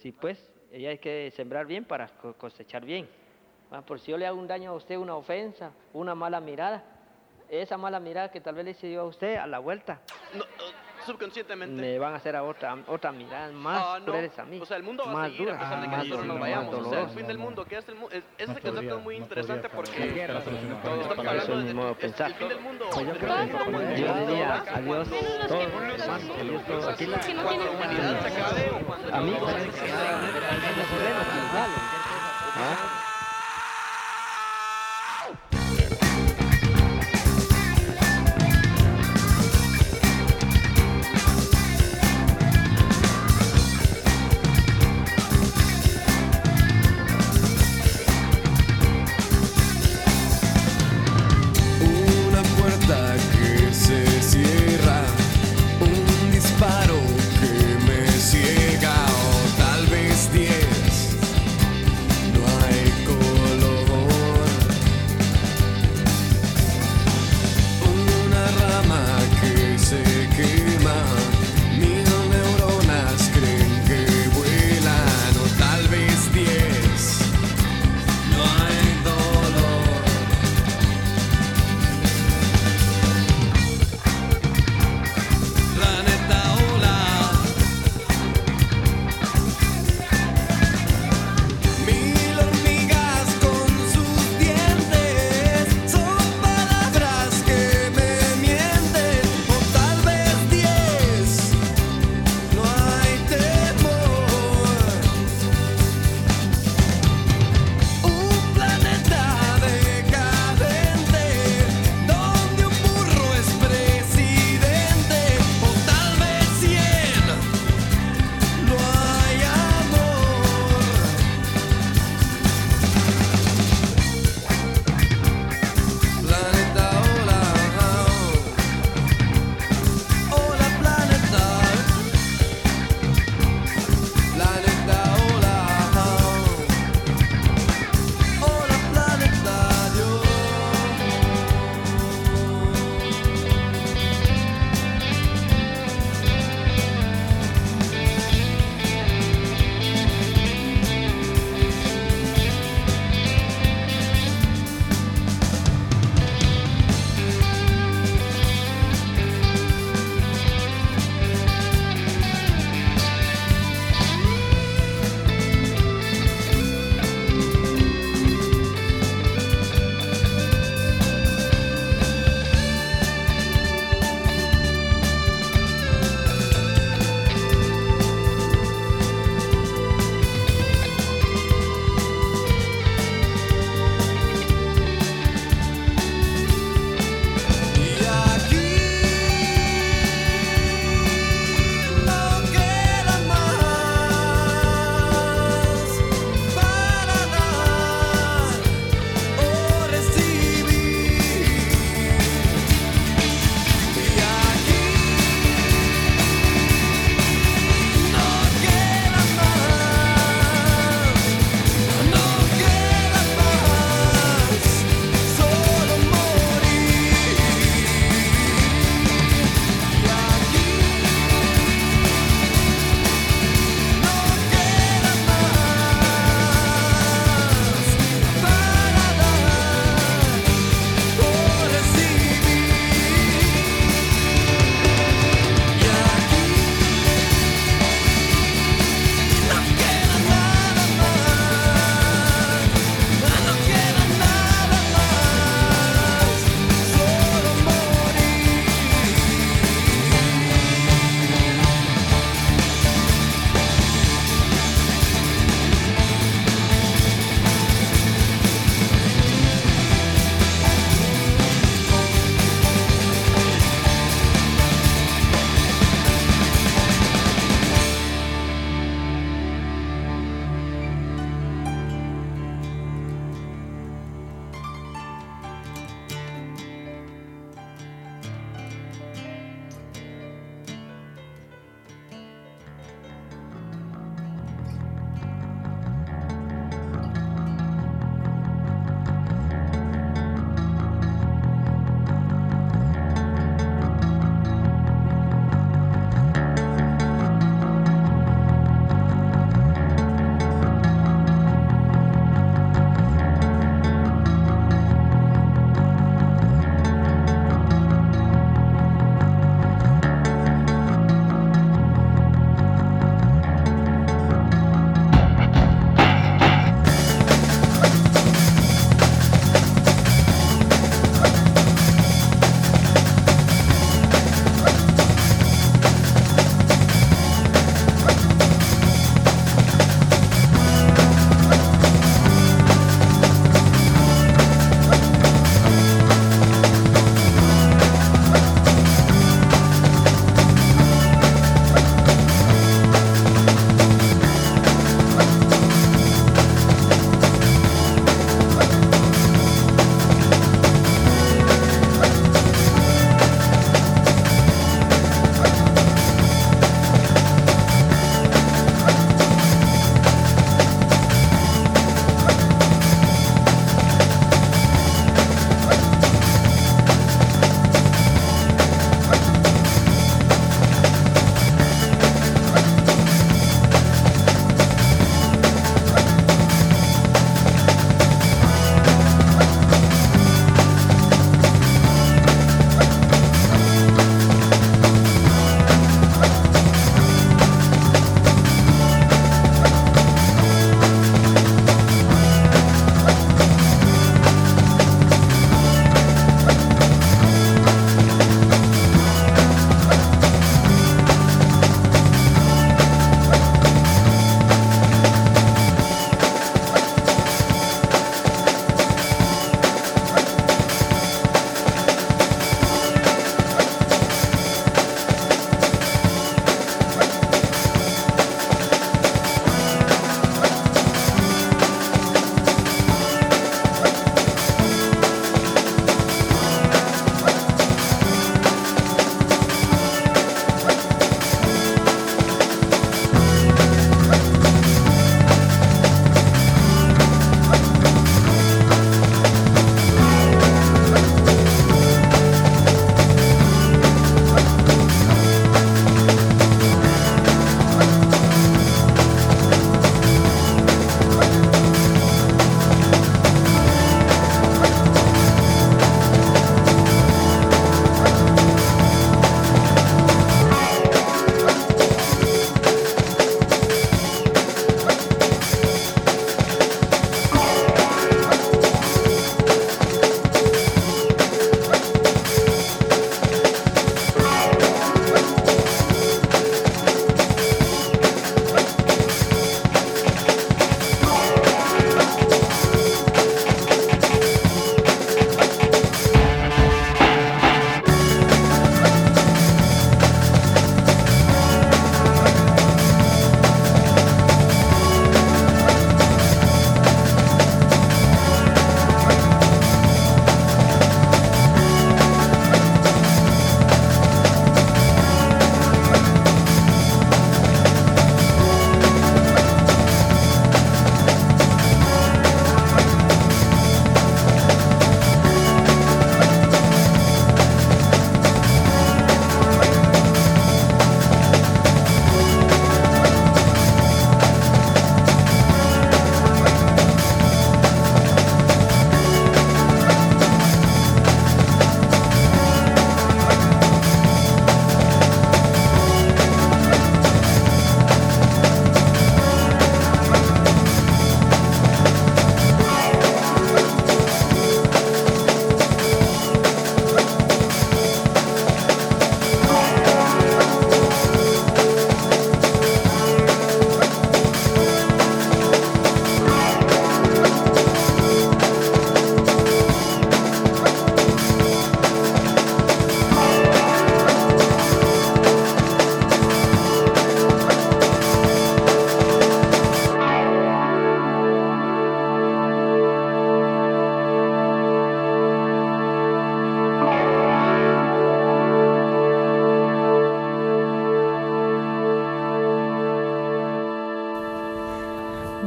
sí, pues, y hay que sembrar bien para co- cosechar bien. Ah, por si yo le hago un daño a usted, una ofensa, una mala mirada, esa mala mirada que tal vez le hice a usted, a la vuelta, No, subconscientemente. me van a hacer a otra, otra mirada más Ah, no. crueles a mí. O sea, el mundo va a más seguir a duras, pesar de que más nosotros nos duras, vayamos. O sea, el fin del mundo, ¿qué es el mundo? Ese No concepto es muy no interesante porque guerra, estamos hablando de modo el pensar. fin del mundo. Pues yo creo que. Yo diría adiós que-. Aquí la, que no humanidad se acabe o cuando amigos. ¿Ah?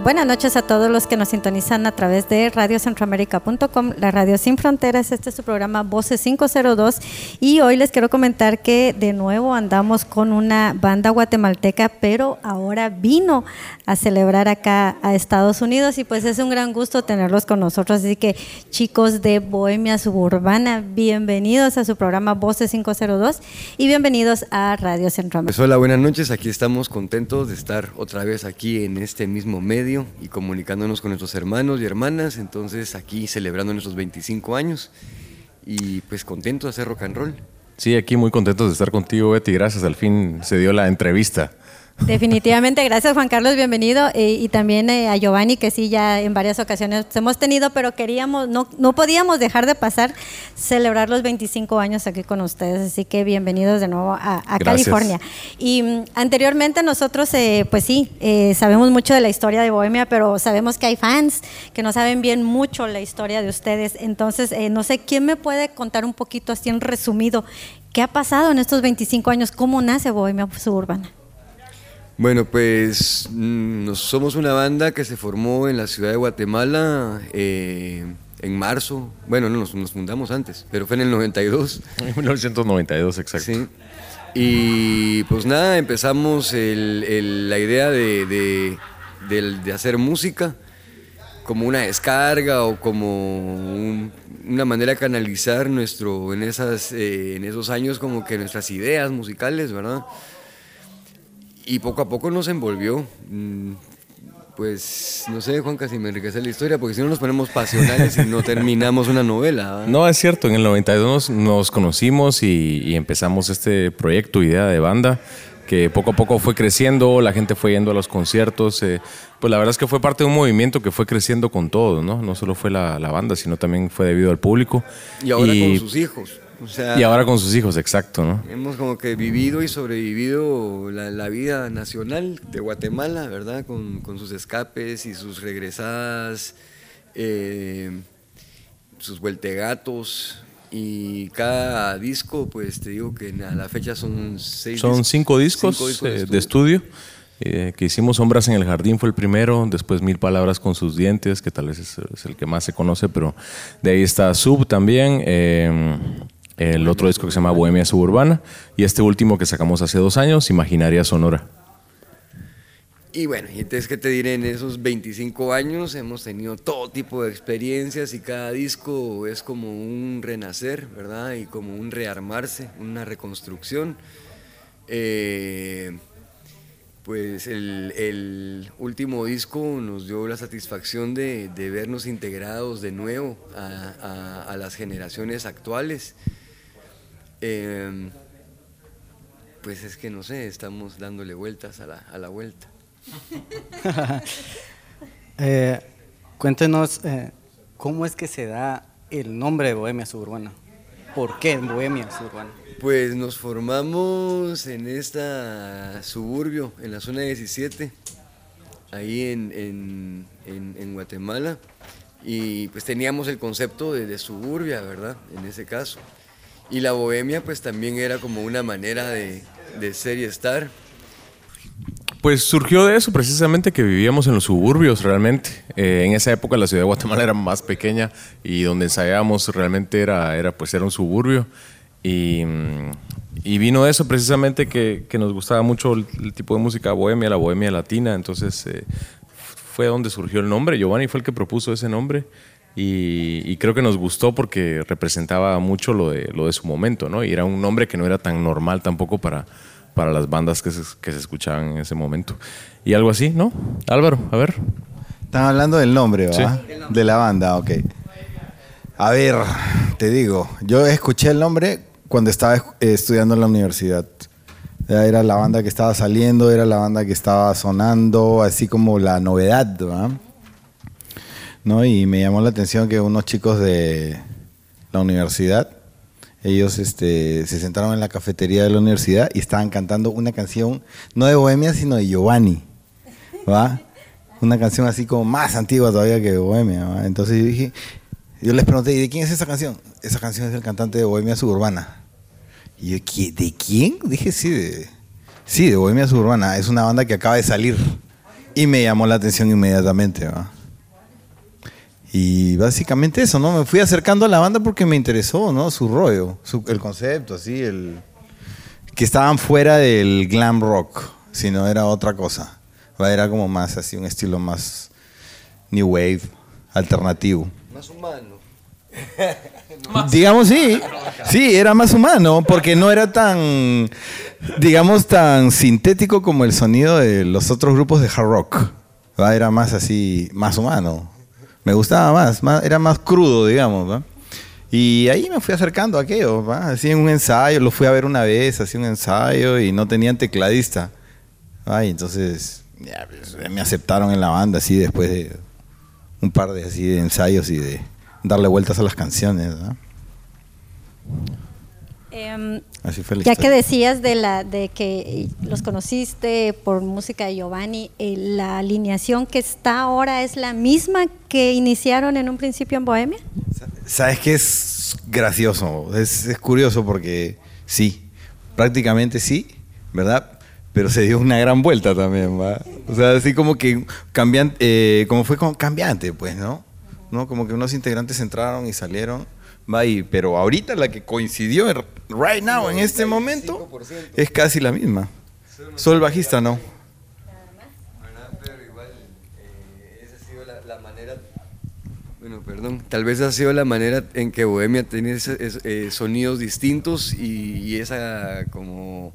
Buenas noches a todos los que nos sintonizan a través de radiocentroamérica.com, la radio sin fronteras. Este es su programa Voces 502 y hoy les quiero comentar que de nuevo andamos con una banda guatemalteca, pero ahora vino a celebrar acá a Estados Unidos y pues es un gran gusto tenerlos con nosotros. Así que chicos de Bohemia Suburbana, bienvenidos a su programa Voces 502 y bienvenidos a Radio Centroamérica. Pues hola, buenas noches. Aquí estamos contentos de estar otra vez aquí en este mismo medio y comunicándonos con nuestros hermanos y hermanas. Entonces aquí celebrando nuestros 25 años y pues contentos de hacer rock and roll. Sí, aquí muy contentos de estar contigo, Betty. Gracias, al fin se dio la entrevista. Definitivamente, gracias Juan Carlos, bienvenido. eh, y también eh, a Giovanni, que sí, ya en varias ocasiones hemos tenido, pero queríamos, no, no podíamos dejar de pasar, celebrar los 25 años aquí con ustedes. Así que bienvenidos de nuevo a. California. Y mm, anteriormente nosotros, eh, pues sí, eh, sabemos mucho de la historia de Bohemia, pero sabemos que hay fans que no saben bien mucho la historia de ustedes. Entonces, eh, no sé, ¿quién me puede contar un poquito así en resumido? ¿Qué ha pasado en estos 25 años? ¿Cómo nace Bohemia Suburbana? Bueno, pues mm, nos- somos una banda que se formó en la ciudad de Guatemala eh, en marzo. Bueno, no, nos, nos fundamos antes, pero fue en el 92. En 1992, exacto. Sí. Y pues nada, empezamos el- el- la idea de, de- del- de hacer música como una descarga o como un- una manera de canalizar nuestro, en, esas, eh, en esos años como que nuestras ideas musicales, ¿verdad? Y poco a poco nos envolvió. Mm, Pues no sé, Juanca, si me enriquece la historia, porque si no nos ponemos pasionales y no terminamos una novela. ¿verdad? No, es cierto, en el 92 nos, nos conocimos y, y empezamos este proyecto, idea de banda, que poco a poco fue creciendo, la gente fue yendo a los conciertos. eh, pues la verdad es que fue parte de un movimiento que fue creciendo con todo, ¿no? No solo fue la, la banda, sino también fue debido al público. Y ahora con sus hijos. O sea, Y ahora con sus hijos, exacto, ¿no? Hemos como que vivido y sobrevivido la, la vida nacional de Guatemala, ¿verdad? Con, con sus escapes y sus regresadas, eh, sus vueltegatos. Y cada disco, pues te digo que a la fecha son seis Son discos- cinco discos, cinco discos eh, de estudio. eh, que hicimos Sombras en el Jardín fue el primero, después Mil Palabras con sus dientes, que tal vez es, es el que más se conoce, pero de ahí está Sub también, eh, el otro disco que se llama Bohemia Suburbana, y este último que sacamos hace dos años, Imaginaria Sonora. Y bueno, y entonces, ¿qué te diré? En esos 25 años hemos tenido todo tipo de experiencias y cada disco es como un renacer, ¿verdad? Y como un rearmarse, una reconstrucción. Eh, pues el, el último disco nos dio la satisfacción de, de vernos integrados de nuevo a, a- a las generaciones actuales. Eh, pues es que no sé, estamos dándole vueltas a la, a la vuelta. Eh, cuéntenos eh, cómo es que se da el nombre de Bohemia Suburbana. ¿Por qué Bohemia Suburbana? Pues nos formamos en esta suburbio, en la zona 17, ahí en, en- en- en Guatemala. Y pues teníamos el concepto de, de suburbia, ¿verdad? En ese caso. Y la bohemia pues también era como una manera de, de ser y estar. Pues surgió de eso precisamente que vivíamos en los suburbios realmente. Eh, en esa época la ciudad de Guatemala era más pequeña y donde ensayábamos realmente era, era, pues, era un suburbio. Y, mm, y vino de eso precisamente que, que nos gustaba mucho el, tipo de música bohemia, la bohemia latina. Entonces eh, fue donde surgió el nombre. Giovanni fue el que propuso ese nombre. Y, y creo que nos gustó porque representaba mucho lo de, lo de su momento, ¿no? Y era un nombre que no era tan normal tampoco para, para las bandas que se, que se escuchaban en ese momento. Y algo así, ¿no? Álvaro, a ver. Están hablando del nombre, ¿va? Sí. De la banda, ok. A ver, te digo, yo escuché el nombre cuando estaba eh, estudiando en la universidad. Era la banda que estaba saliendo, era la banda que estaba sonando, así como la novedad, ¿va? ¿No? Y me llamó la atención que unos chicos de la universidad, ellos este, se sentaron en la cafetería de la universidad y estaban cantando una canción, no de Bohemia, sino de Giovanni, ¿va? Una canción así como más antigua todavía que Bohemia, ¿va? Entonces yo dije, yo les pregunté, ¿y de quién es esa canción? Esa canción es del cantante de Bohemia Suburbana. Y yo, "¿Qui- ¿de quién? Dije, sí, de, sí, de Bohemia Suburbana. Es una banda que acaba de salir. Y me llamó la atención inmediatamente, ¿va? Y básicamente eso, ¿no? Me fui acercando a la banda porque me interesó, ¿no? Su rollo, su- el concepto, así, el... Que estaban fuera del glam rock, sino era otra cosa. ¿va? Era como más así, un estilo más new wave, alternativo. Más humano. Digamos sí, sí, era más humano porque no era tan, digamos, tan sintético como el sonido de los otros grupos de hard rock. ¿va? Era más así, más humano. Me gustaba más, era más crudo, digamos. ¿va? Y ahí me fui acercando a aquello, ¿va? así en un ensayo, lo fui a ver una vez, así un ensayo y no tenían tecladista. Ay, entonces pues, me aceptaron en la banda así después de un par de así de ensayos y de darle vueltas a las canciones. ¿no? Em, Así fue ya que decías de la de que los conociste por música de Giovanni, eh, la alineación que está ahora es la misma que iniciaron en un principio en Bohemia. ¿Sabes qué es gracioso? Es, es curioso porque sí, prácticamente sí, ¿verdad? Pero se dio una gran vuelta también, ¿va? O sea, así como que cambian, eh, como fue cambiante, pues, ¿no? ¿no? Como que unos integrantes entraron y salieron, va y, pero ahorita la que coincidió, en- right now, en este momento, es casi la misma. Solo el bajista, ¿no? ¿verdad? Pero igual, eh, esa ha sido la, la manera. Bueno, perdón. Tal vez ha sido la manera en que Bohemia tiene ese- es- eh, sonidos distintos y, y esa como.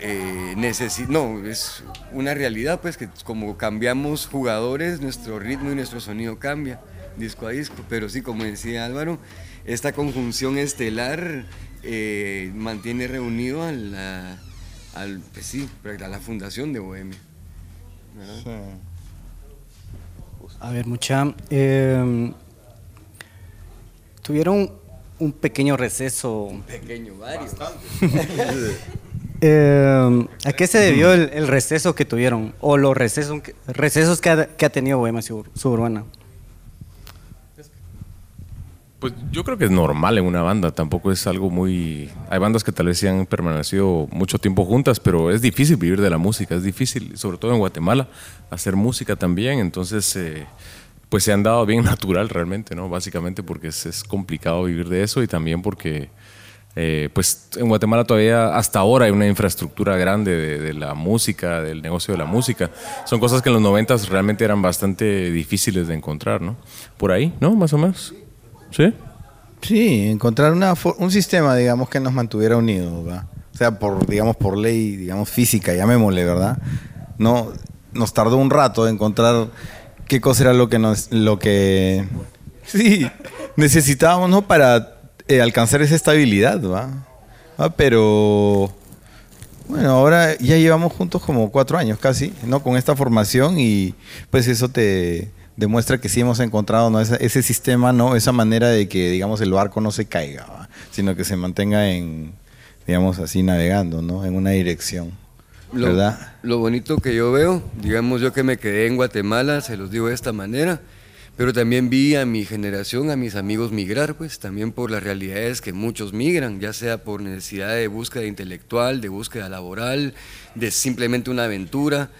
Eh, necesi- no, es una realidad, pues que como cambiamos jugadores, nuestro ritmo y nuestro sonido cambia disco a disco. Pero sí, como decía Álvaro, esta conjunción estelar eh, mantiene reunido a la, al, pues sí, a la fundación de Bohemia. A ver, mucha. eh, tuvieron un pequeño receso. Pequeño, varios. Eh, ¿A qué se debió el, el receso que tuvieron? O los recesos que, recesos que ha, que ha tenido Bohemia Subur- Suburbana. Pues yo creo que es normal en una banda, tampoco es algo muy... Hay bandas que tal vez sí han permanecido mucho tiempo juntas, pero es difícil vivir de la música, es difícil, sobre todo en Guatemala, hacer música también, entonces eh, pues se han dado bien natural realmente, ¿no? Básicamente porque es, es complicado vivir de eso y también porque eh, pues en Guatemala todavía hasta ahora hay una infraestructura grande de, de la música, del negocio de la música. Son cosas que en los noventas realmente eran bastante difíciles de encontrar, ¿no? Por ahí, ¿no? Más o menos. ¿Sí? Sí, encontrar una, un sistema, digamos, que nos mantuviera unidos, ¿verdad? O sea, por, digamos, por ley, digamos, física, llamémosle, ¿verdad? No, nos tardó un rato encontrar qué cosa era lo que nos, lo que, sí, necesitábamos, ¿no? Para eh, alcanzar esa estabilidad, ¿va? Ah, Pero, bueno, ahora ya llevamos juntos como cuatro años casi, ¿no? Con esta formación y pues eso te demuestra que sí hemos encontrado ¿no? ese, ese sistema, ¿no? Esa manera de que, digamos, el barco no se caiga, ¿va? sino que se mantenga en, digamos así, navegando, ¿no? En una dirección, Lo, ¿verdad? lo bonito que yo veo, digamos yo que me quedé en Guatemala, se los digo de esta manera, pero también vi a mi generación, a mis amigos migrar, pues también por las realidades que muchos migran, ya sea por necesidad de búsqueda intelectual, de búsqueda laboral, de simplemente una aventura.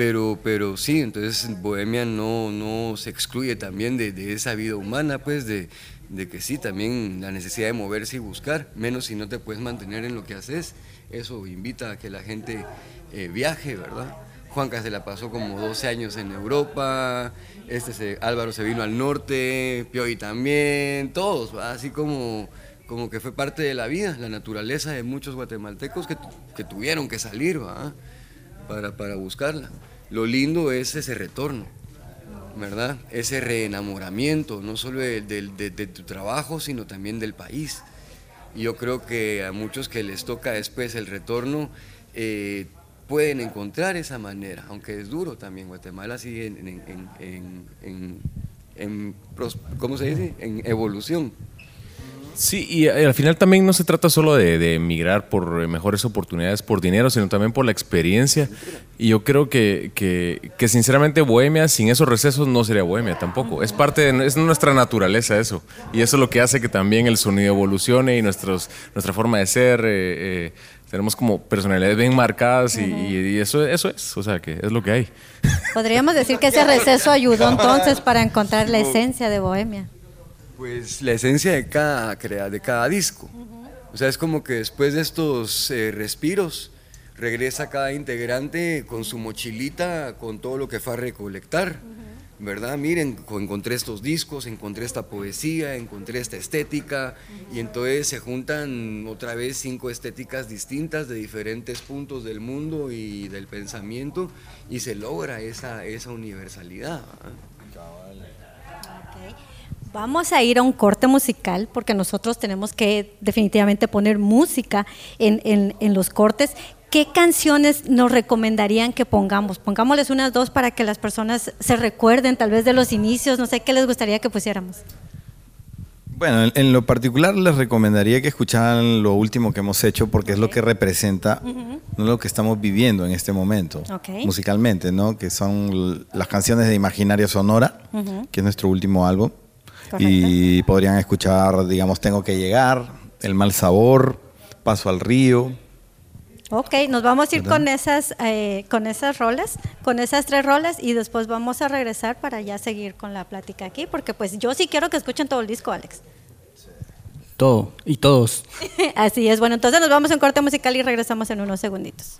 Pero, pero sí, entonces Bohemia no, no se excluye también de, de esa vida humana, pues de, de que sí, también la necesidad de moverse y buscar, menos si no te puedes mantener en lo que haces. Eso invita a que la gente eh, viaje, ¿verdad? Juanca se la pasó como 12 años en Europa, este se- Álvaro se vino al norte, Pioy también, todos, ¿va? así como, como que fue parte de la vida, la naturaleza de muchos guatemaltecos que, que tuvieron que salir ¿va? Para, para buscarla. Lo lindo es ese retorno, ¿verdad? Ese reenamoramiento, no solo de, de- de tu trabajo, sino también del país. Y yo creo que a muchos que les toca después el retorno, eh, pueden encontrar esa manera, aunque es duro también. Guatemala sigue en, en- en- en- ¿cómo se dice? En evolución. Sí, y eh, al final también no se trata solo de, de emigrar por eh, mejores oportunidades, por dinero, sino también por la experiencia. Y yo creo que, que, que sinceramente Bohemia, sin esos recesos, no sería Bohemia tampoco. Es parte de es nuestra naturaleza eso. Y eso es lo que hace que también el sonido evolucione y nuestros, nuestra forma de ser eh, eh, Tenemos como personalidades bien marcadas y, y eso, eso es, o sea, que es lo que hay. Podríamos decir que ese receso ayudó entonces para encontrar la esencia de Bohemia. Pues la esencia de cada, de cada disco. O sea, es como que después de estos eh, respiros, regresa cada integrante con su mochilita, con todo lo que fue a recolectar. ¿Verdad? Miren, co- encontré estos discos, encontré esta poesía, encontré esta estética, y entonces se juntan otra vez cinco estéticas distintas de diferentes puntos del mundo y del pensamiento, y se logra esa, esa universalidad. ¿verdad? Vamos a ir a un corte musical porque nosotros tenemos que definitivamente poner música en, en- en los cortes. ¿Qué canciones nos recomendarían que pongamos? Pongámosles unas dos para que las personas se recuerden tal vez de los inicios, no sé qué les gustaría que pusiéramos. Bueno, en, lo particular les recomendaría que escucharan lo último que hemos hecho porque es lo que representa no lo que estamos viviendo en este momento Ok. musicalmente, ¿no? Que son las canciones de Imaginaria Sonora, que es nuestro último álbum. Y podrían escuchar, digamos, Tengo que llegar, El mal sabor, Paso al río. Ok, nos vamos a ir con esas, eh, con esas rolas, con esas tres rolas y después vamos a regresar para ya seguir con la plática aquí, porque pues yo sí quiero que escuchen todo el disco, Alex. Todo y todos. Así es, bueno, entonces nos vamos a un corte musical y regresamos en unos segunditos.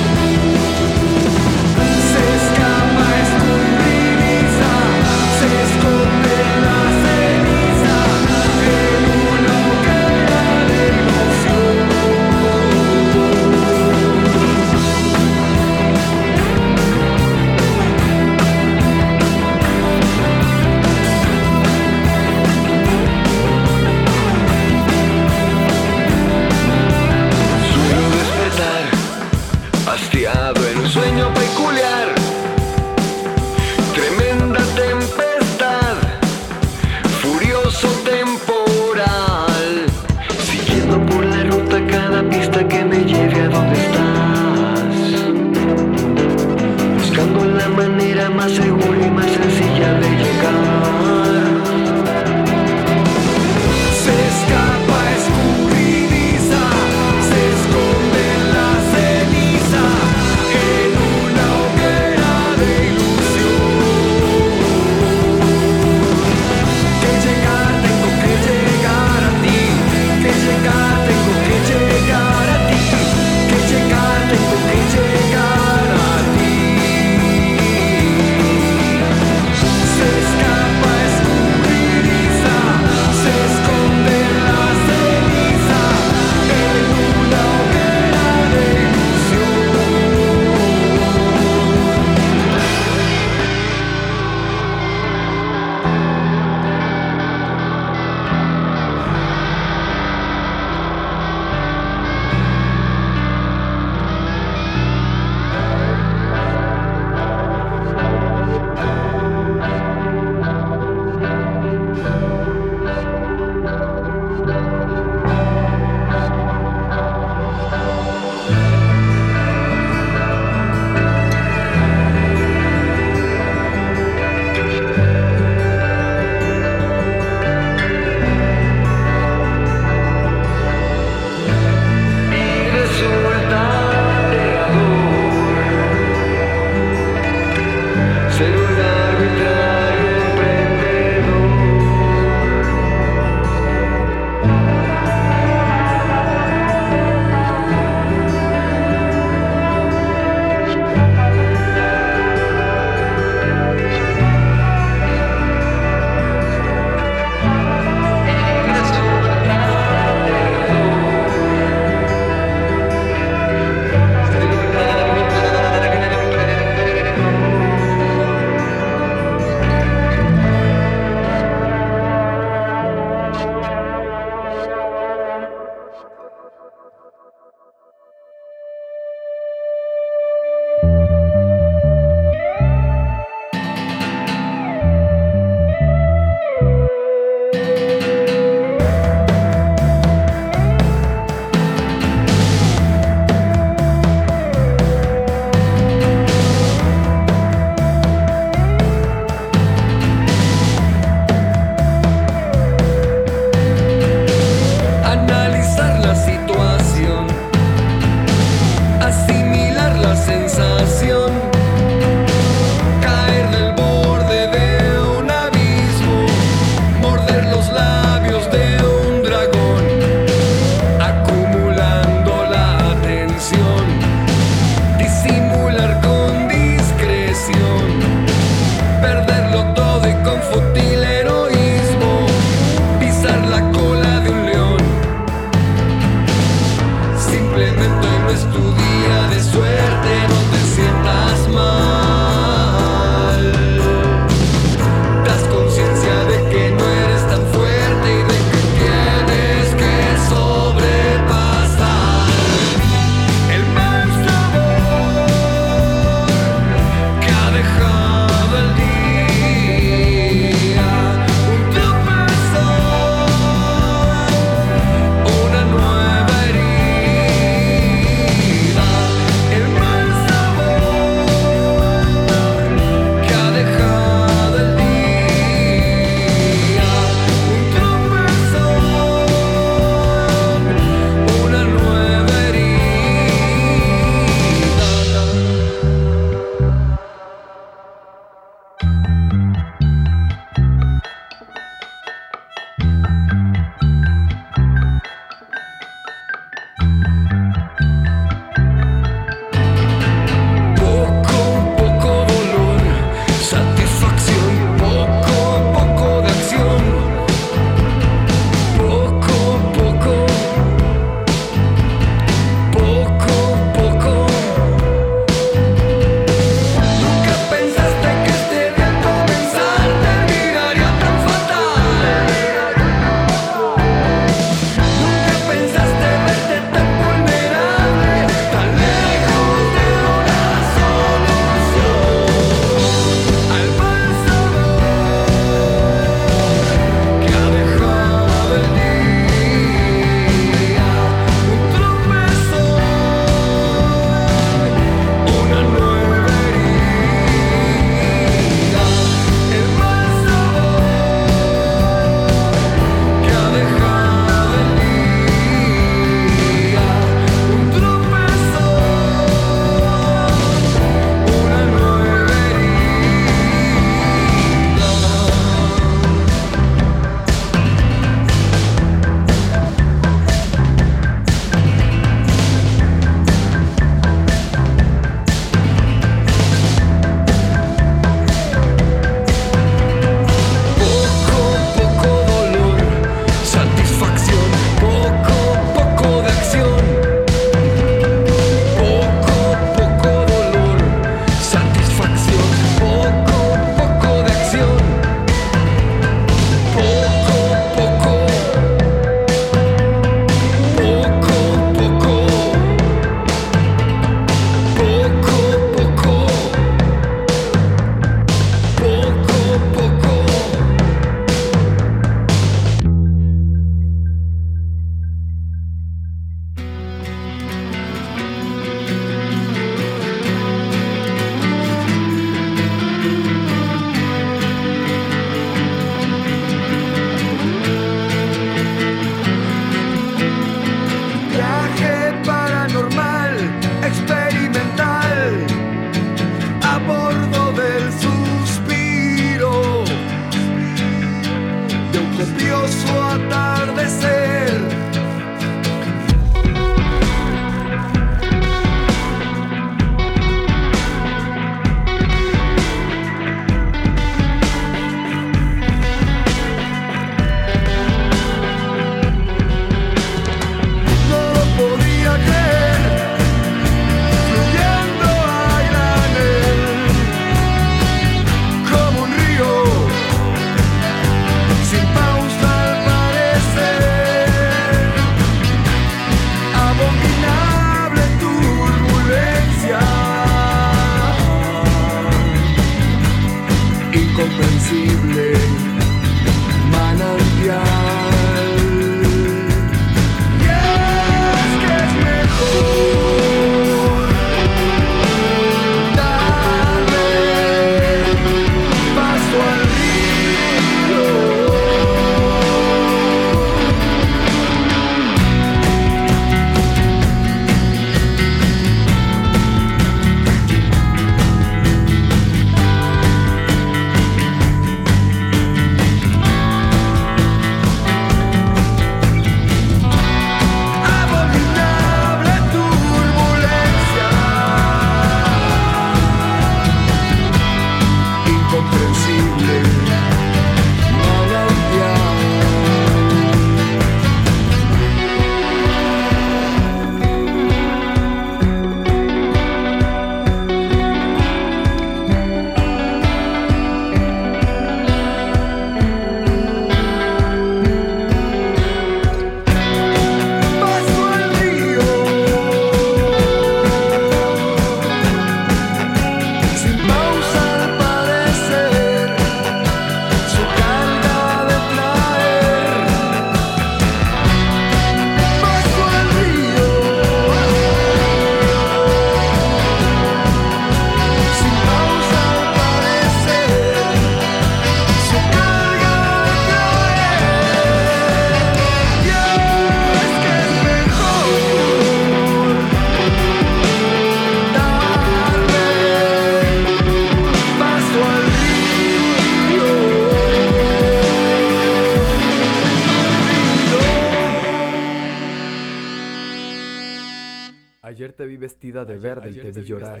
Vestida de verde y te vi llorar.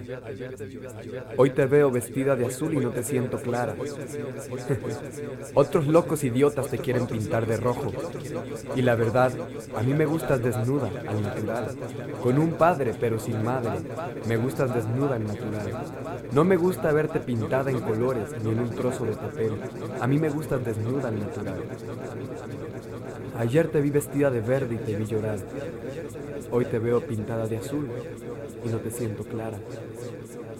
Hoy te veo vestida de azul y no te siento clara. Otros locos idiotas te quieren pintar de rojo. Y la verdad, a mí me gustas desnuda, al natural. Con un padre, pero sin madre. Me gustas desnuda, al natural. No me gusta verte pintada en colores ni en un trozo de papel. A mí me gustas desnuda, al natural. Ayer te vi vestida de verde y te vi llorar. Hoy te veo pintada de azul y no te siento clara.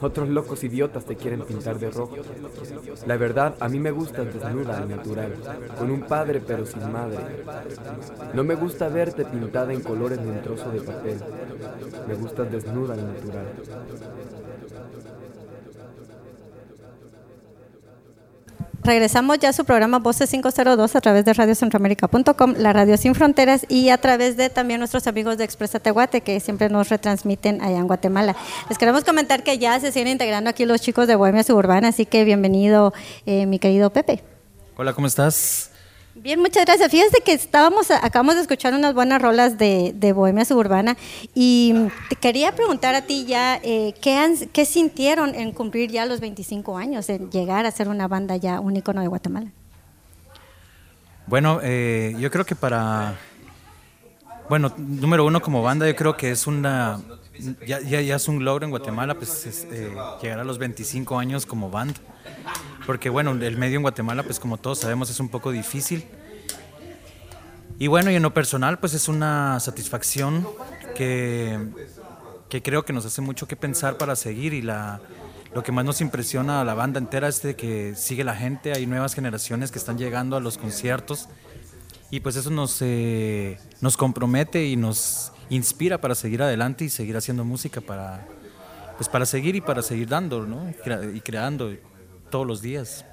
Otros locos idiotas te quieren pintar de rojo. La verdad, a mí me gusta desnuda al natural, con un padre pero sin madre. No me gusta verte pintada en colores de un trozo de papel. Me gustas desnuda al natural. Regresamos ya a su programa Voces 502 a través de radiocentroamérica.com, la radio sin fronteras y a través de también nuestros amigos de Expresa Tehuate que siempre nos retransmiten allá en Guatemala. Les queremos comentar que ya se siguen integrando aquí los chicos de Bohemia Suburbana, así que bienvenido eh, mi querido Pepe. Hola, ¿cómo estás? Bien, muchas gracias. Fíjate que estábamos, acabamos de escuchar unas buenas rolas de, Bohemia Suburbana y te quería preguntar a ti ya, eh, ¿qué, han- ¿qué sintieron en cumplir ya los 25 años, en llegar a ser una banda ya un icono de Guatemala? Bueno, eh, yo creo que para. Bueno, número uno como banda, yo creo que es una. Ya, ya, ya es un logro en Guatemala, pues es, eh, llegar a los 25 años como banda. Porque bueno, el medio en Guatemala, pues como todos sabemos, es un poco difícil. Y bueno, y en lo personal, pues es una satisfacción que, que creo que nos hace mucho que pensar para seguir y la, lo que más nos impresiona a la banda entera es de que sigue la gente, hay nuevas generaciones que están llegando a los conciertos y pues eso nos, eh, nos compromete y nos inspira para seguir adelante y seguir haciendo música para, pues para seguir y para seguir dando ¿no? y crea- y creando todos los días.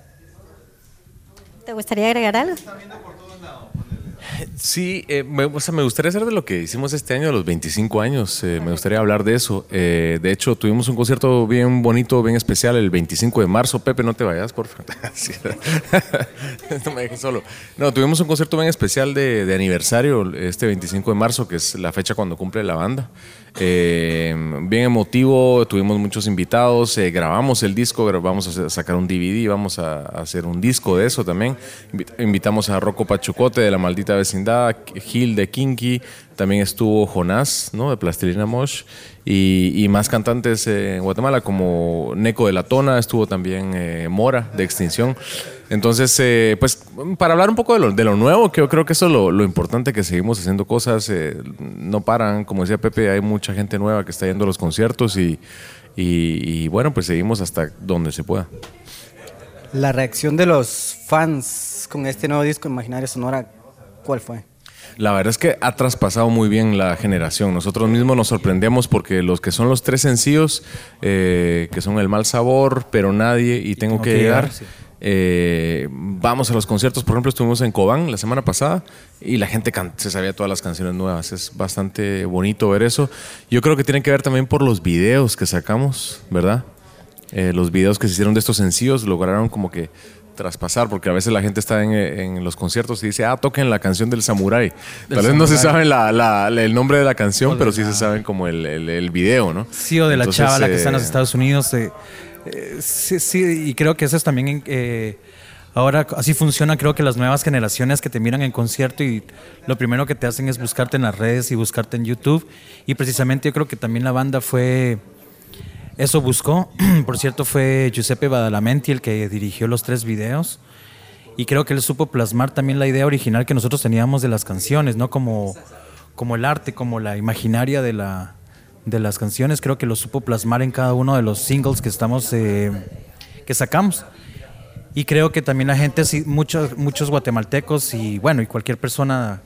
¿Te gustaría agregar algo? Sí, eh, me, o sea, me gustaría hacer de lo que hicimos este año, de los 25 años. eh, me gustaría hablar de eso. Eh, de hecho, tuvimos un concierto bien bonito, bien especial, el 25 de marzo. Pepe, no te vayas, por favor. No me dejes solo. No, tuvimos un concierto bien especial de, de aniversario, este 25 de marzo, que es la fecha cuando cumple la banda. Eh, bien emotivo, tuvimos muchos invitados, eh, grabamos el disco, vamos a sacar un DVD, vamos a, hacer un disco de eso también. Invi- Invitamos a Rocco Pachucote de La Maldita Vecindad, Gil de Kinky, también estuvo Jonás, ¿no? De Plastilina Mosh, y, y más cantantes eh, en Guatemala como Neco de la Tona, estuvo también eh, Mora de Extinción. Entonces, eh, pues para hablar un poco de lo, de lo nuevo, que yo creo que eso es lo, lo importante, que seguimos haciendo cosas, eh, no paran, como decía Pepe, hay mucha gente nueva que está yendo a los conciertos y, y- y, bueno, pues seguimos hasta donde se pueda. La reacción de los fans con este nuevo disco Imaginaria Sonora, ¿cuál fue? La verdad es que ha traspasado muy bien la generación. Nosotros mismos nos sorprendemos porque los que son los tres sencillos, eh, que son El Mal Sabor, Pero Nadie y Tengo, que, llegar, sí. Eh, vamos a los conciertos. Por ejemplo, estuvimos en Cobán la semana pasada y la gente se sabía todas las canciones nuevas. Es bastante bonito ver eso. Yo creo que tiene que ver también por los videos que sacamos, ¿verdad? Eh, los videos que se hicieron de estos sencillos lograron como que traspasar, porque a veces la gente está en, en los conciertos y dice, ah, toquen la canción del samurái. Tal vez no se saben la- la- la- el nombre de la canción, de pero sí se saben como el, el- el video, ¿no? Sí, o de la chava la que está en los eh, Estados Unidos. eh, eh, sí, sí, y creo que eso es también. eh, ahora así funciona, creo que las nuevas generaciones que te miran en concierto y lo primero que te hacen es buscarte en las redes y buscarte en YouTube. Y precisamente yo creo que también la banda fue. Eso buscó. Por cierto, fue Giuseppe Badalamenti el que dirigió los tres videos. Y creo que él supo plasmar también la idea original que nosotros teníamos de las canciones, ¿no? Como, como el arte, como la imaginaria de, la, de las canciones. Creo que lo supo plasmar en cada uno de los singles que estamos eh, que sacamos. Y creo que también la gente, muchos, muchos guatemaltecos y bueno, y cualquier persona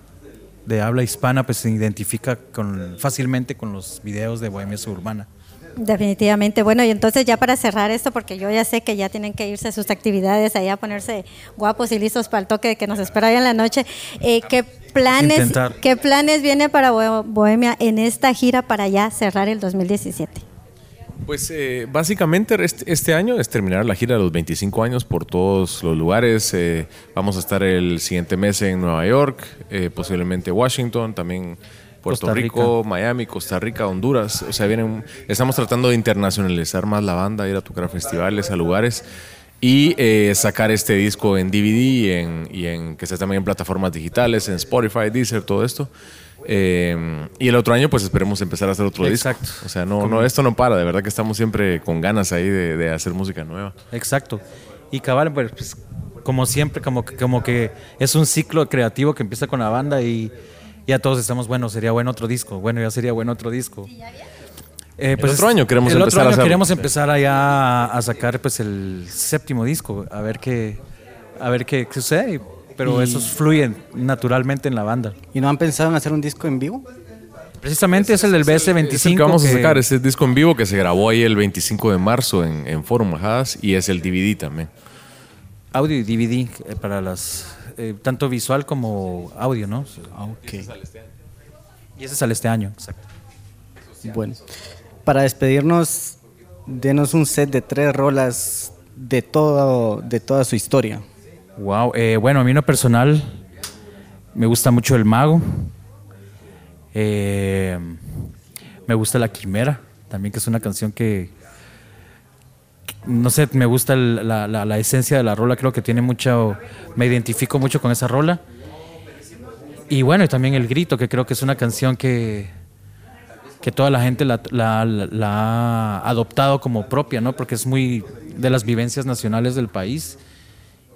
de habla hispana, pues se identifica con, fácilmente con los videos de Bohemia Suburbana. Definitivamente. Bueno, y entonces ya para cerrar esto, porque yo ya sé que ya tienen que irse a sus actividades, allá a ponerse guapos y listos para el toque que nos espera hoy en la noche. eh, ¿Qué planes, Intentar. qué planes viene para Bo- Bohemia en esta gira para ya cerrar el 2017? Pues eh, básicamente este, este año es terminar la gira de los 25 años por todos los lugares. eh, vamos a estar el siguiente mes en Nueva York, eh, posiblemente Washington, también Puerto Costa Rico, Miami, Costa Rica, Honduras. O sea, vienen, estamos tratando de internacionalizar más la banda, ir a tocar a festivales, a lugares y eh, sacar este disco en DVD y en, y en que esté también en plataformas digitales, en Spotify, Deezer, todo esto. Eh, y el otro año, pues esperemos empezar a hacer otro Exacto. disco. O sea, no, no, esto no para, de verdad que estamos siempre con ganas ahí de, de hacer música nueva. Exacto. Y cabal, pues, pues, como siempre, como que, como que es un ciclo creativo que empieza con la banda y ya todos estamos, bueno, sería bueno otro disco, bueno, ya sería bueno otro disco. Eh, El otro año queremos el empezar a otro año queremos empezar allá a, sacar pues el séptimo disco, a ver qué, a ver qué, qué sucede. Pero Y- eso fluye naturalmente en la banda. ¿Y no han pensado en hacer un disco en vivo? Precisamente es el del BS25. Es el que vamos a sacar, ese disco en vivo que se grabó ahí el 25 de marzo en, en Forum Majadas y es el DVD también. audio y DVD eh, para las eh, tanto visual como audio, ¿no? Ok. Y ese sale este año, exacto. Bueno, para despedirnos, denos un set de tres rolas de todo, de toda su historia. Wow, eh, bueno, a mí en lo personal me gusta mucho El Mago. Eh, me gusta La Quimera, también que es una canción que, que, no sé, me gusta el- la, la- la esencia de la rola, creo que tiene mucho, me identifico mucho con esa rola. Y bueno, y también El Grito, que creo que es una canción que, que toda la gente la, la- la- la ha adoptado como propia, ¿no? Porque es muy de las vivencias nacionales del país.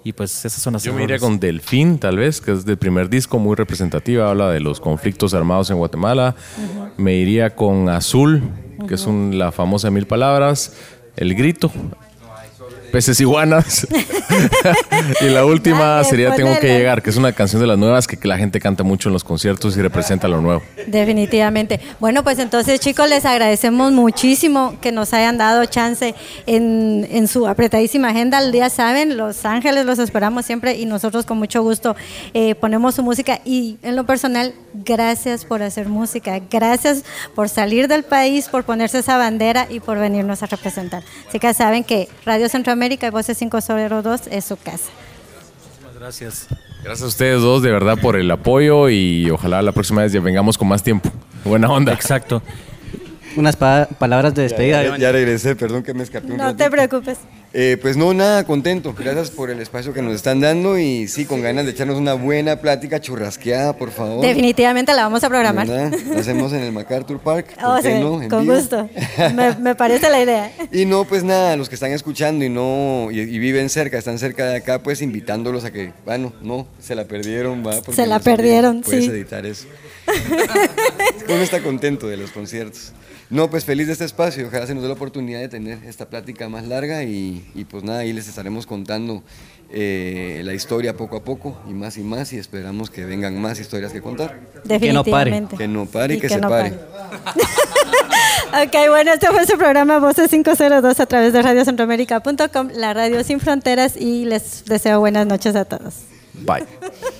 Y pues esas son las Yo me iría con Delfín, tal vez, que es del primer disco, muy representativa, habla de los conflictos armados en Guatemala. Me iría con Azul, que es un- la famosa Mil Palabras, El Grito, Peces Iguanas. y la última Dale, sería Tengo que llegar, que es una canción de las nuevas que, que la gente canta mucho en los conciertos y representa lo nuevo. Definitivamente. Bueno, pues entonces chicos, les agradecemos muchísimo que nos hayan dado chance en, en su apretadísima agenda. Al día saben, Los Ángeles los esperamos siempre y nosotros con mucho gusto eh, ponemos su música. Y en lo personal, gracias por hacer música, gracias por salir del país, por ponerse esa bandera y por venirnos a representar. Así que saben que Radio Centroamérica y Voces 502 es su casa. Muchas gracias. Gracias a ustedes dos, de verdad, por el apoyo y ojalá la próxima vez ya vengamos con más tiempo. Buena onda. Exacto. Unas pa- palabras de despedida. Ya, ya regresé, perdón que me escapé un No te preocupes. Eh, pues no, nada, contento. Gracias por el espacio que nos están dando y sí, con ganas de echarnos una buena plática churrasqueada, por favor. Definitivamente la vamos a programar. ¿Verdad? Lo hacemos en el MacArthur Park. ¿por Oh, qué sí, no? En con vivo. gusto. Me, me parece la idea. Y no, pues nada, los que están escuchando y no y, y viven cerca, están cerca de acá, pues invitándolos a que, bueno, no, se la perdieron, va. porque Se la no sabía, perdieron, Puedes sí. editar eso. Uno está contento de los conciertos. No, pues feliz de este espacio. Ojalá se nos dé la oportunidad de tener esta plática más larga y, y pues nada, ahí les estaremos contando eh, la historia poco a poco y más y más y esperamos que vengan más historias que contar. Que no pare. Definitivamente. Que no pare y, Y que, que se no pare. Ok, bueno, este fue su programa Voces 502 a través de radiocentroamérica.com, la radio sin fronteras y les deseo buenas noches a todos. Bye.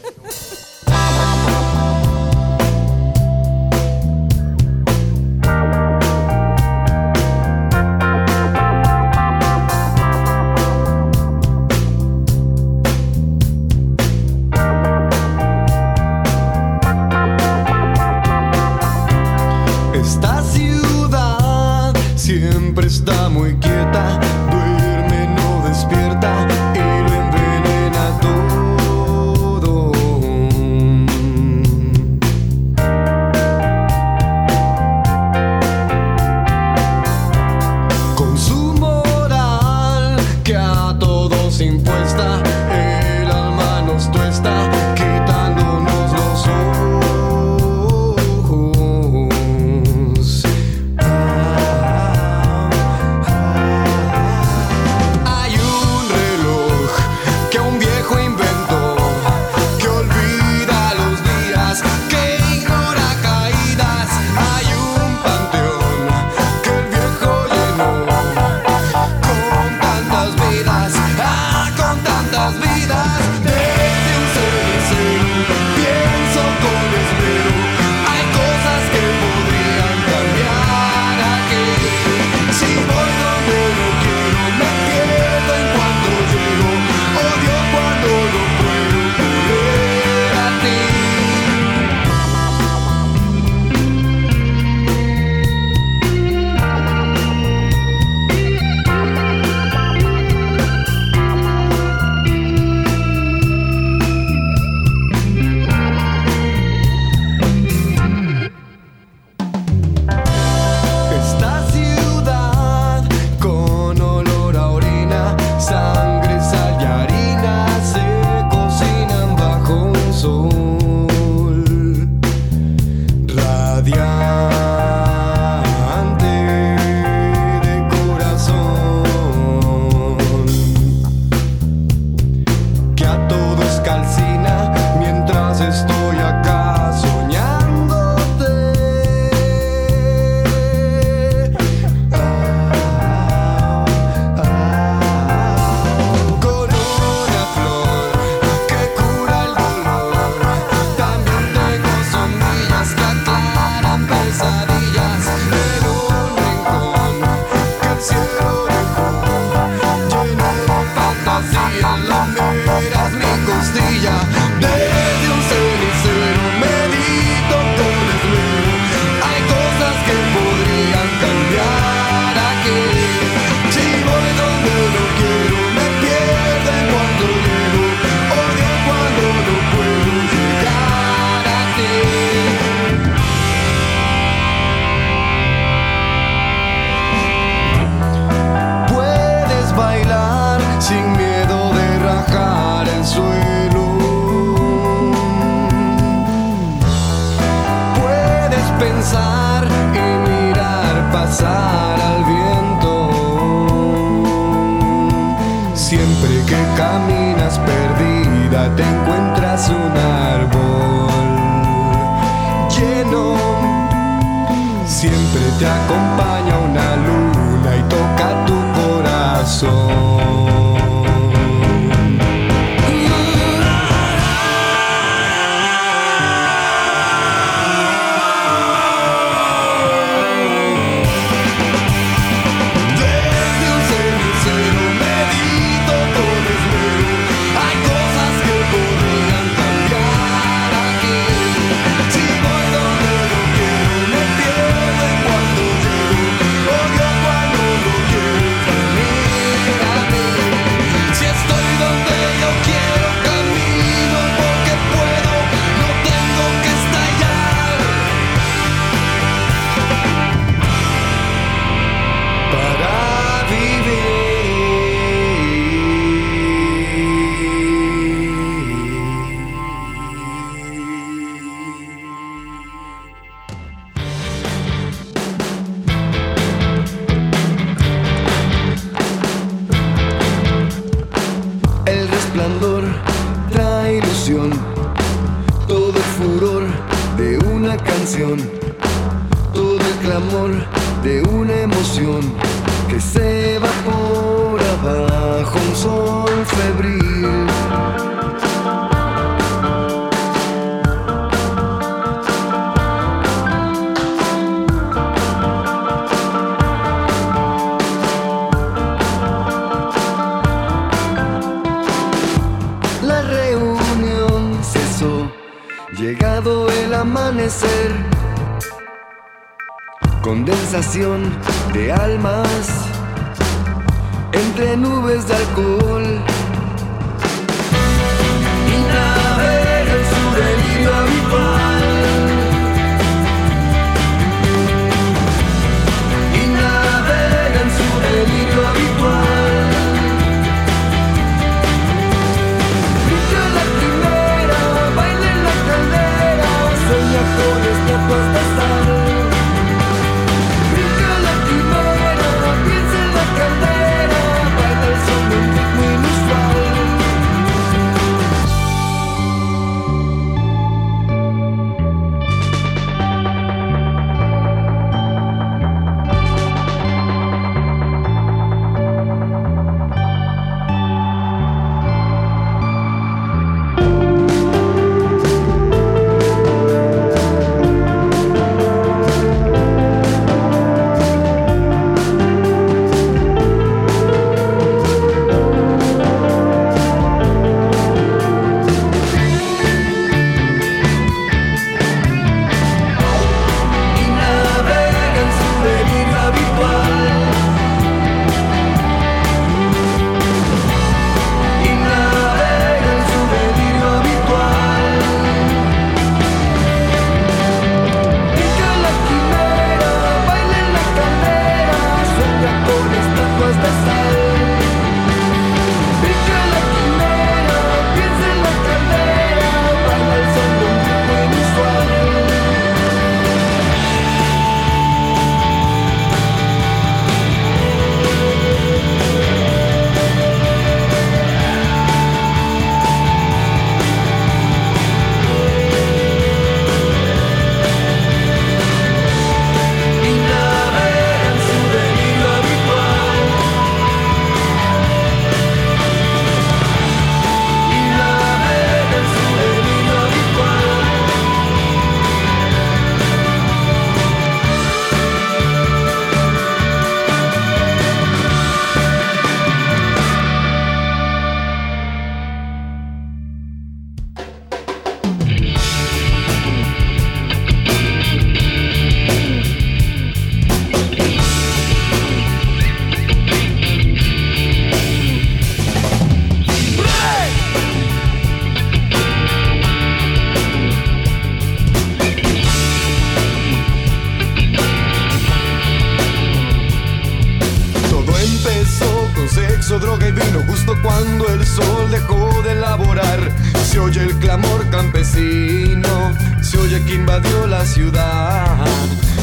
se oye que invadió la ciudad.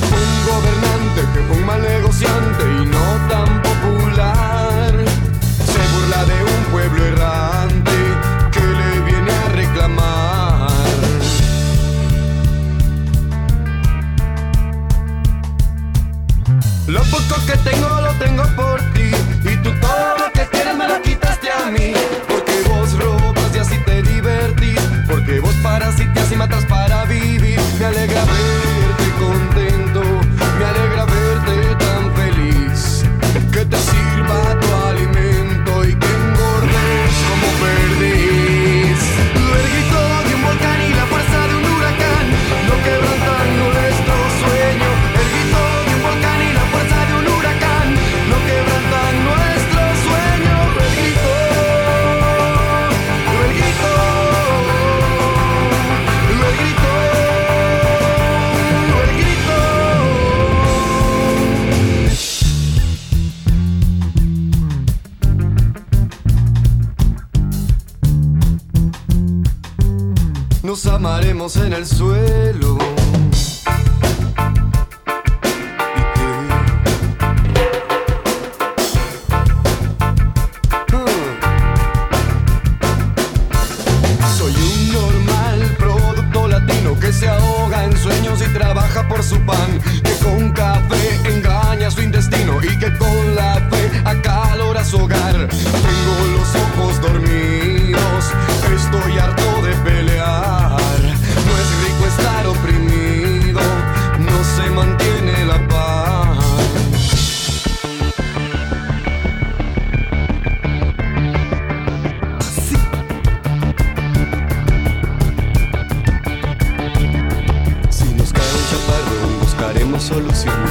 Un gobernante que fue un mal negociante y no tan popular. Se burla de un pueblo errante que le viene a reclamar. Lo poco que tengo casi, casi me atraspas en el suelo.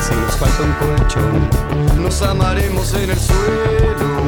si nos falta un colchón, nos amaremos en el suelo.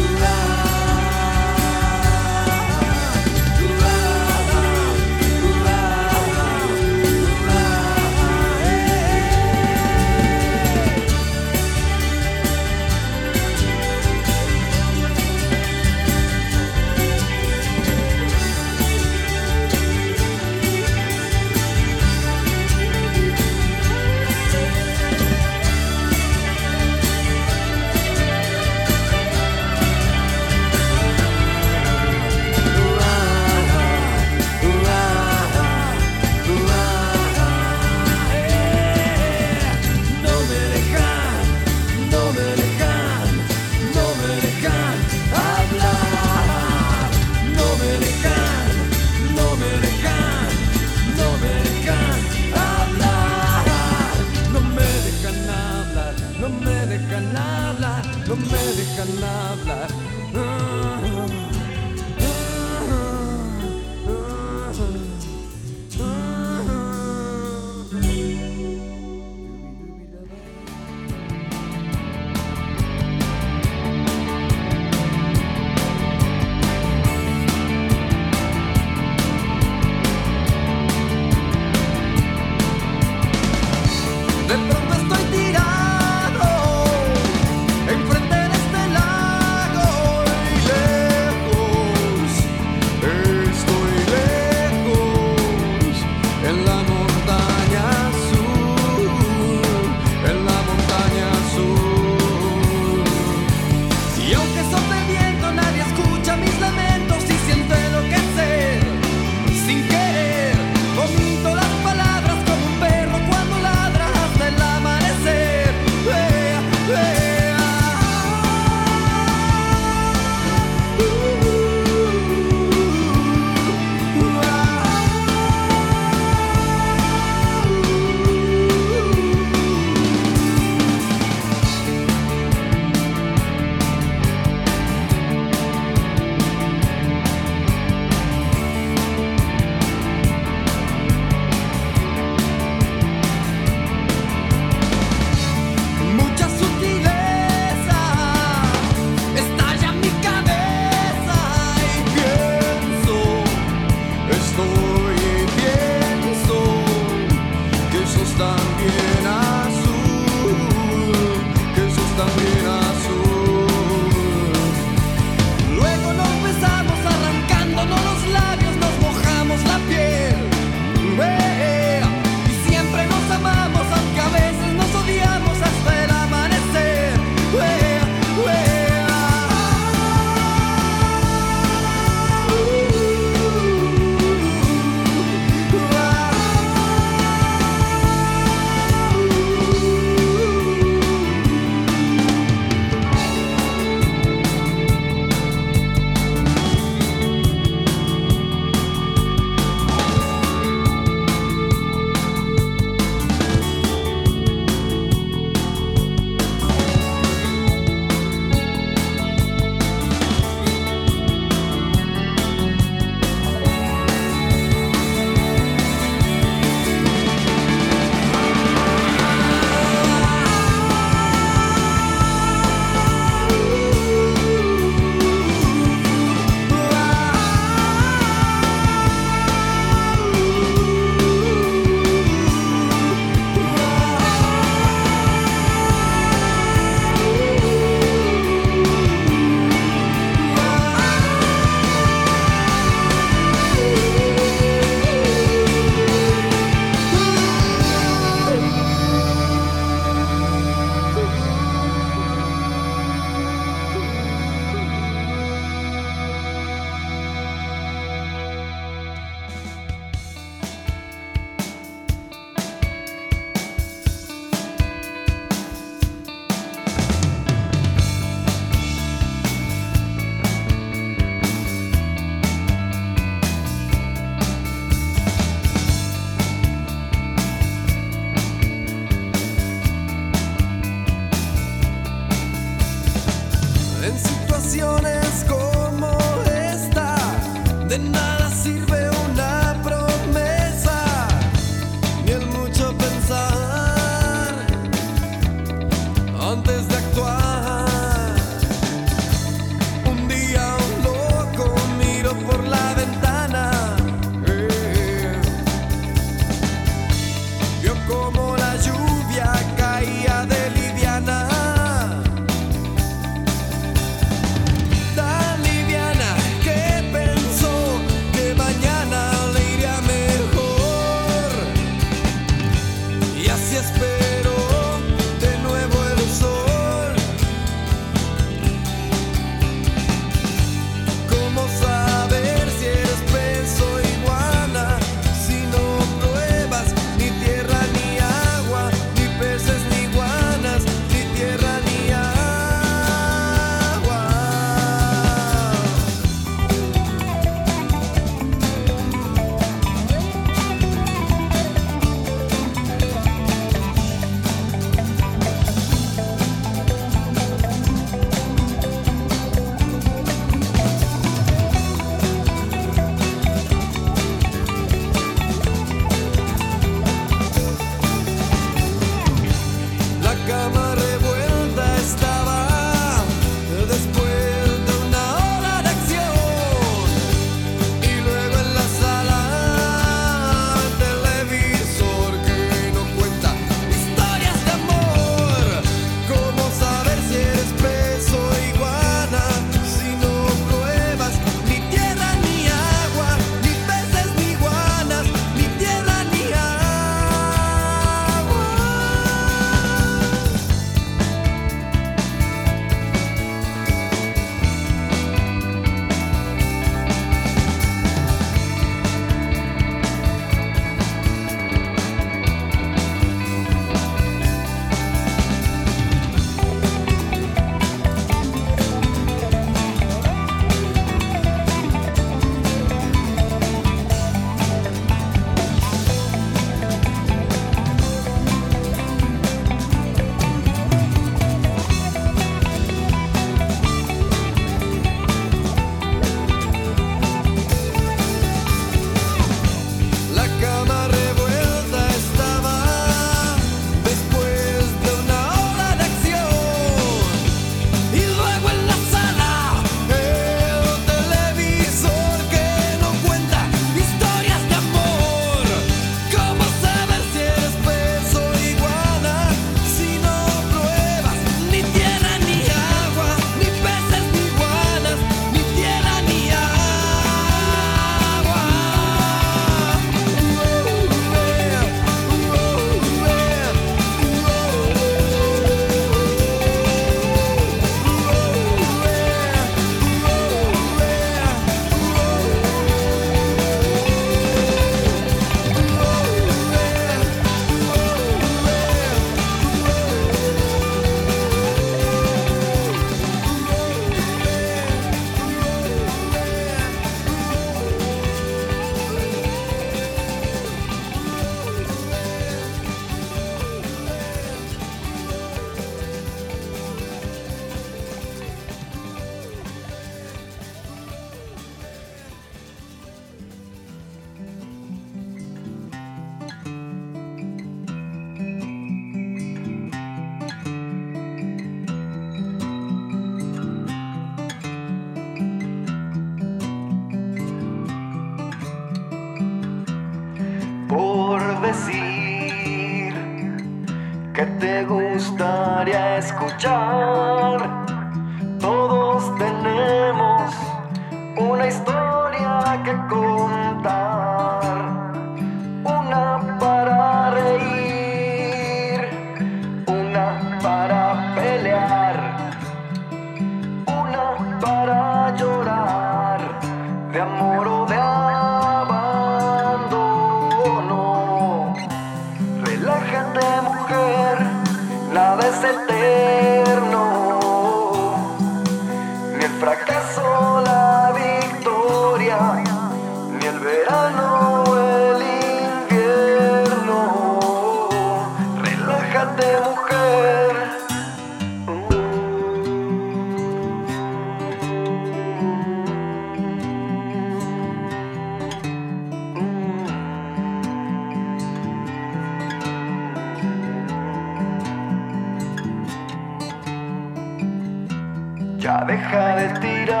Deja de tirar